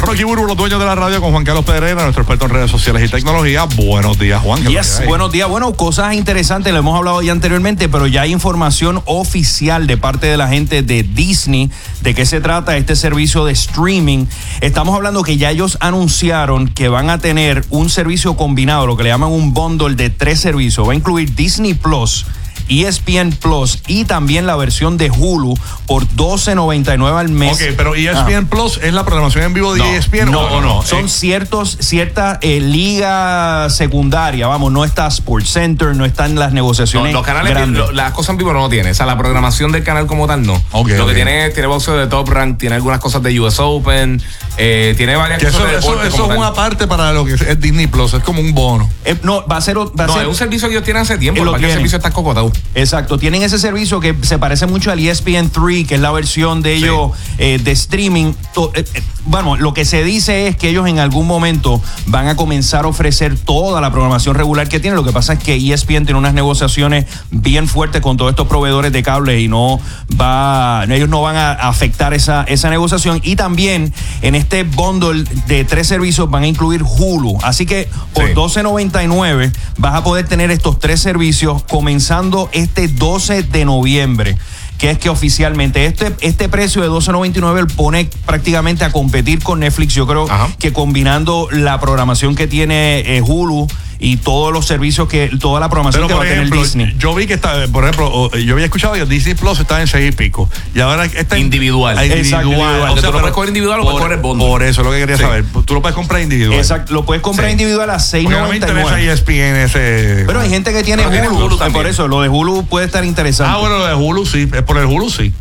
Rocky Burbu, los dueños de la radio, con Juan Carlos Pedrera, nuestro experto en redes sociales y tecnología. Buenos días, Juan. ¿qué Yes, buenos días. Bueno, cosas interesantes, lo hemos hablado ya anteriormente, pero ya hay información oficial de parte de la gente de Disney de qué se trata este servicio de streaming. Estamos hablando que ya ellos anunciaron que van a tener un servicio combinado, lo que le llaman un bundle de tres servicios. Va a incluir Disney Plus. ESPN Plus y también la versión de Hulu por 12.99 al mes. Ok, pero ESPN Plus es la programación en vivo de No, ESPN no, o, o no? Son Eh, ciertos, cierta eh, liga secundaria, vamos, no está Sports Center, no están las No, negociaciones los canales, grandes. lo- las cosas en vivo no lo tiene. O sea, la programación del canal como tal no. Ok, lo que tiene, tiene boxeo de Top Rank, tiene algunas cosas de US Open, eh, tiene varias que cosas eso, de eso, deporte eso como es una parte para lo que es Disney Plus, es como un bono. Eh, no, va a ser, va a No, ser es un servicio que ellos tienen hace tiempo, lo para que el tienen. servicio está cocotado. Exacto, tienen ese servicio que se parece mucho al ESPN 3, que es la versión de ellos eh, de streaming. To- eh, eh, bueno, lo que se dice es que ellos en algún momento van a comenzar a ofrecer toda la programación regular que tienen. Lo que pasa es que ESPN tiene unas negociaciones bien fuertes con todos estos proveedores de cable y no va, ellos no van a afectar esa, esa negociación. Y también en este bundle de tres servicios van a incluir Hulu. Así que por Sí. 12.99 vas a poder tener estos tres servicios comenzando este 12 de noviembre. Que es que oficialmente este, este precio de 12.99 lo pone prácticamente a competir con Netflix. Yo creo Ajá. que combinando la programación que tiene eh, Hulu y todos los servicios que, toda la programación Pero que va a tener Disney. yo vi que está, por ejemplo, o- yo había escuchado que Disney Plus estaba en seis y pico. Y ahora está Individual. Exacto, individual. Que tú lo puedes coger individual o por, puedes bundle. Por eso es lo que quería Sí. saber. Tú lo puedes comprar individual. Exacto, lo puedes comprar Sí. individual a Porque no me interesa 6.99. ESPN ese. Pero hay gente que tiene Pero Hulu, Hulu también. por eso lo de Hulu puede estar interesante. Ah, bueno, lo de Hulu sí. Es por el Hulu sí.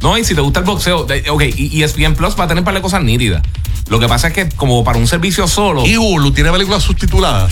No, y si te gusta el boxeo, ok, y ESPN Plus va a tener un par de cosas nítidas. Lo que pasa es que como para un servicio solo, Y Hulu tiene películas subtituladas.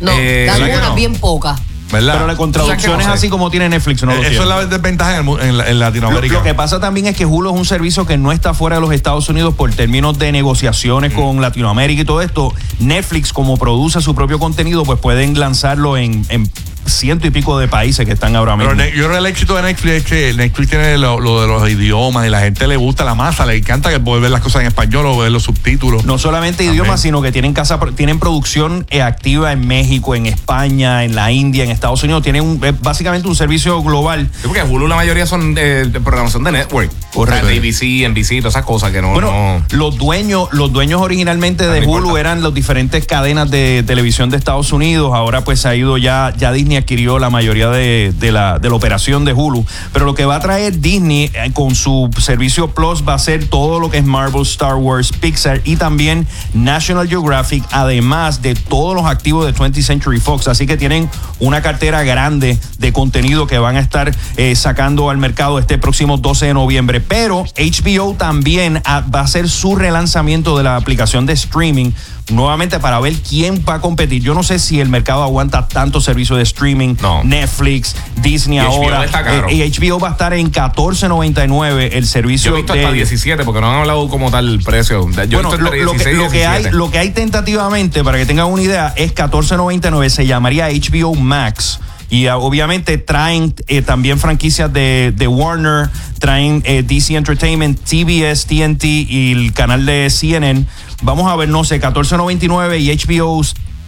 No, Eh, dan ¿verdad que unas no? bien pocas. ¿Verdad? Pero la contradicción O sea, que es así como tiene Netflix, no lo Eh, Eso tiene. es la desventaja en, el mu- en la- en Lo, Latinoamérica. lo que pasa también es que Hulu es un servicio que no está fuera de los Estados Unidos por términos de negociaciones con Latinoamérica y todo esto. Netflix, como produce su propio contenido, pues pueden lanzarlo en, en ciento y pico de países que están ahora mismo. Pero yo creo que el éxito de Netflix es que Netflix tiene lo, lo de los idiomas y la gente le gusta la masa, le encanta que puede ver las cosas en español o ver los subtítulos. No solamente Amén. idiomas, sino que tienen casa, tienen producción eh, activa en México, en España, en la India, en Estados Unidos. Tienen un- es básicamente un servicio global. Sí, porque Hulu la mayoría son eh, de programación de network. Correcto. O sea, ABC, NBC, todas esas cosas que no. Bueno, no- los dueños, los dueños originalmente de no Hulu importa. eran las diferentes cadenas de televisión de Estados Unidos. Ahora pues ha ido ya, ya Disney adquirió la mayoría de, de la, de la operación de Hulu. Pero lo que va a traer Disney eh, con su servicio Plus va a ser todo lo que es Marvel, Star Wars, Pixar y también National Geographic, además de todos los activos de 20th Century Fox. Así que tienen una cartera grande de contenido que van a estar eh, sacando al mercado este próximo 12 de noviembre. Pero HBO también ah, va a hacer su relanzamiento de la aplicación de streaming nuevamente para ver quién va a competir. Yo no sé si el mercado aguanta tanto servicio de streaming, No. Netflix, Disney Y HBO ahora. Eh, y HBO va a estar en 14.99 el servicio Yo he visto de hasta 17 porque no han hablado como tal el precio. Yo bueno, lo, que, 16 y lo que hay, 17. lo que hay tentativamente, para que tengan una idea, es 14.99, se llamaría HBO Max. Y ah, obviamente traen eh, también franquicias de, de Warner, traen eh, DC Entertainment, TBS, TNT y el canal de CNN. Vamos a ver, no sé, 14.99 y HBO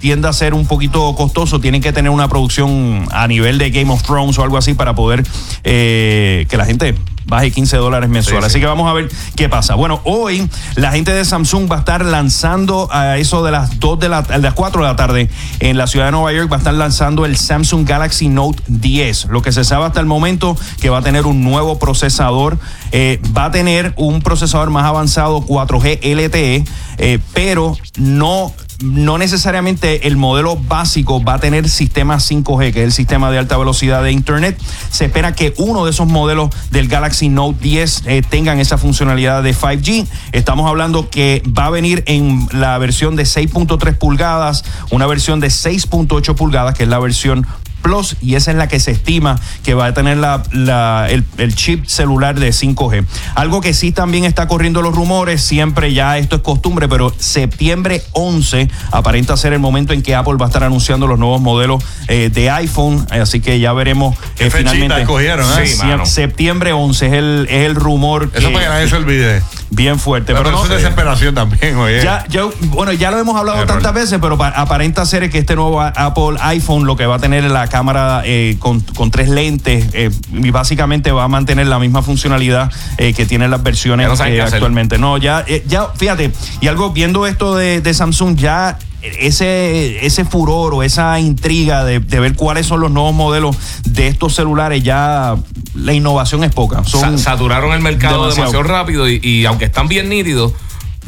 tiende a ser un poquito costoso, tienen que tener una producción a nivel de Game of Thrones o algo así para poder eh, que la gente baje 15 dólares mensual. Sí, sí. Así que vamos a ver qué pasa. Bueno, hoy la gente de Samsung va a estar lanzando a eso de las 2 de la, de las 4 de la tarde en la ciudad de Nueva York va a estar lanzando el Samsung Galaxy Note 10. Lo que se sabe hasta el momento que va a tener un nuevo procesador, eh, va a tener un procesador más avanzado 4G LTE, eh, pero no no necesariamente el modelo básico va a tener sistema 5G, que es el sistema de alta velocidad de Internet. Se espera que uno de esos modelos del Galaxy Note 10 eh, tengan esa funcionalidad de 5G. Estamos hablando que va a venir en la versión de 6.3 pulgadas, una versión de 6.8 pulgadas, que es la versión Plus y esa es la que se estima que va a tener la, la- el, el chip celular de 5G. Algo que sí también está corriendo los rumores, siempre ya esto es costumbre, pero septiembre 11 aparenta ser el momento en que Apple va a estar anunciando los nuevos modelos eh, de iPhone, así que ya veremos Qué eh, finalmente. escogieron, ¿eh? Sí, septiembre 11 es el, es el rumor Eso que- para que nadie se olvide. Bien fuerte. Pero, Pero, no, es desesperación también, oye. ya, ya- bueno, ya lo hemos hablado Error. tantas veces, pero pa- aparenta ser que este nuevo Apple iPhone lo que va a tener es la cámara eh, con, con tres lentes eh, y básicamente va a mantener la misma funcionalidad eh, que tienen las versiones no actualmente. No, ya, ya, fíjate, y algo viendo esto de, de Samsung, ya ese, ese furor o esa intriga de, de ver cuáles son los nuevos modelos de estos celulares, ya la innovación es poca. Son, Sa- saturaron el mercado demasiado. demasiado, rápido y, y aunque están bien nítidos,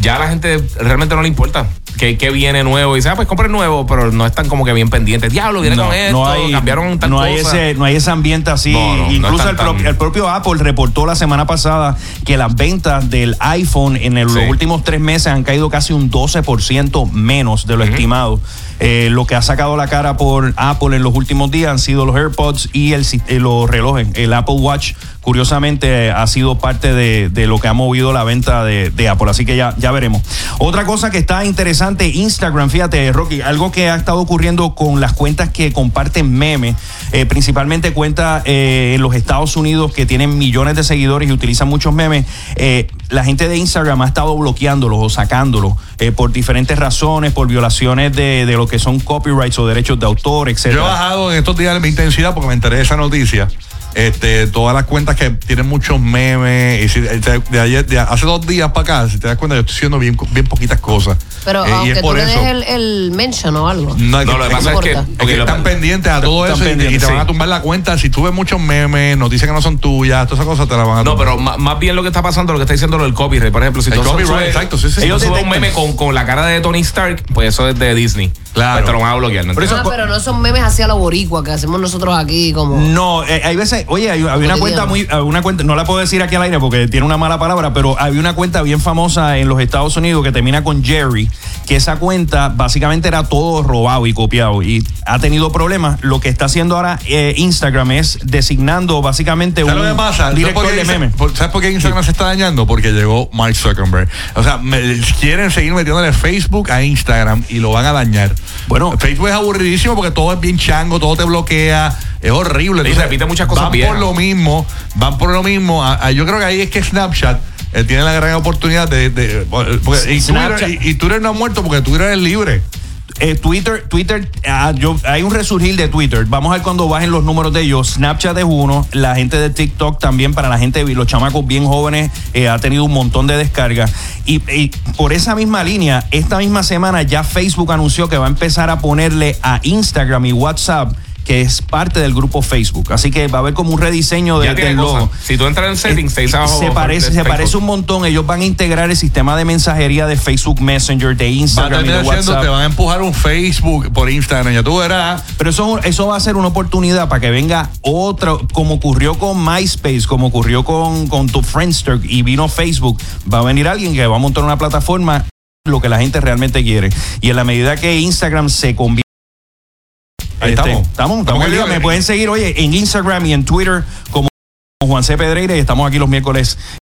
ya a la gente realmente no le importa que, que viene nuevo. Y dice, ah, pues compre nuevo, pero no están como que bien pendientes. Diablo, viene con esto, cambiaron tal no cosa. hay ese no hay ese ambiente así. No, no, no incluso el, pro- el propio Apple reportó la semana pasada que las ventas del iPhone en el- Sí. los últimos tres meses han caído casi un 12% menos de lo estimado. Eh, lo que ha sacado la cara por Apple en los últimos días han sido los AirPods y el, eh, los relojes. El Apple Watch curiosamente ha sido parte de, de lo que ha movido la venta de, de Apple. Así que ya, ya veremos otra cosa que está interesante Instagram fíjate Rocky algo que ha estado ocurriendo con las cuentas que comparten memes eh, principalmente cuentas eh, en los Estados Unidos que tienen millones de seguidores y utilizan muchos memes eh, la gente de Instagram ha estado bloqueándolos o sacándolos por diferentes razones por violaciones de, lo que son copyrights o derechos de autor Yo he bajado en estos días mi intensidad porque me enteré de esa noticia. Este, todas las cuentas que tienen muchos memes. Y si- de, de ayer, de hace dos días para acá, si te das cuenta, yo estoy haciendo bien, bien poquitas cosas. Pero Eh, y aunque es tú por le des eso. el, el mention o algo. No, es No, que- lo que pasa es que. Es están pendientes a todo eso y- y, te van a tumbar la cuenta. Si tú ves muchos memes, noticias que no son tuyas, todas esas cosas te las van a No, tumbar. pero ma- más bien lo que está pasando, lo que está diciendo lo del copyright. Por ejemplo, si El tú copyright, subes- exacto, sí, sí. si Ellos tú subes un meme con, con la cara de Tony Stark, pues eso es de Disney. Claro. Pues te lo van a bloquear. ¿no? Por eso- Ah, pero no son memes hacia la boricua que hacemos nosotros aquí como... No, eh, hay veces, oye, hay, había una cuenta muy, había una cuenta, no la puedo decir aquí al aire porque tiene una mala palabra, pero había una cuenta bien famosa en los Estados Unidos que termina con Jerry, que esa cuenta básicamente era todo robado y copiado y ha tenido problemas. Lo que está haciendo ahora eh, Instagram es designando básicamente un ¿Sabes lo que pasa? ¿Sabes director por qué de Insta- memes. por- ¿Sabes por qué Instagram se está dañando? Porque llegó Mark Zuckerberg. O sea, me- quieren seguir metiéndole Facebook a Instagram y lo van a dañar. Bueno. Facebook es aburridísimo porque todo es bien chango, todo te bloquea, es horrible. Y repite muchas cosas Van viejas. por lo mismo, van por lo mismo. A- a- yo creo que ahí es que Snapchat eh, tiene la gran oportunidad de... de- porque- y. Twitter, y- y Twitter no ha muerto porque Twitter es libre. Eh, Twitter, Twitter, ah, yo, hay un resurgir de Twitter. Vamos a ver cuando bajen los números de ellos. Snapchat es uno, la gente de TikTok también, para la gente, los chamacos bien jóvenes, eh, ha tenido un montón de descargas. Y, y por esa misma línea, esta misma semana ya Facebook anunció que va a empezar a ponerle a Instagram y WhatsApp que es parte del grupo Facebook. Así que va a haber como un rediseño de, del logo. Si tú entras en settings, te dice abajo, se parece, se parece un montón. Ellos van a integrar el sistema de mensajería de Facebook Messenger, de Va a Instagram y de WhatsApp. te van a empujar un Facebook por Instagram. Ya tú verás. Pero eso, eso va a ser una oportunidad para que venga otra, como ocurrió con MySpace, como ocurrió con, con tu Friendster y vino Facebook. Va a venir alguien que va a montar una plataforma lo que la gente realmente quiere. Y en la medida que Instagram se convierte. Ahí Este, estamos. Estamos, Estamos Me pueden seguir, oye, en Instagram y en Twitter como Juan C. Pedreira y estamos aquí los miércoles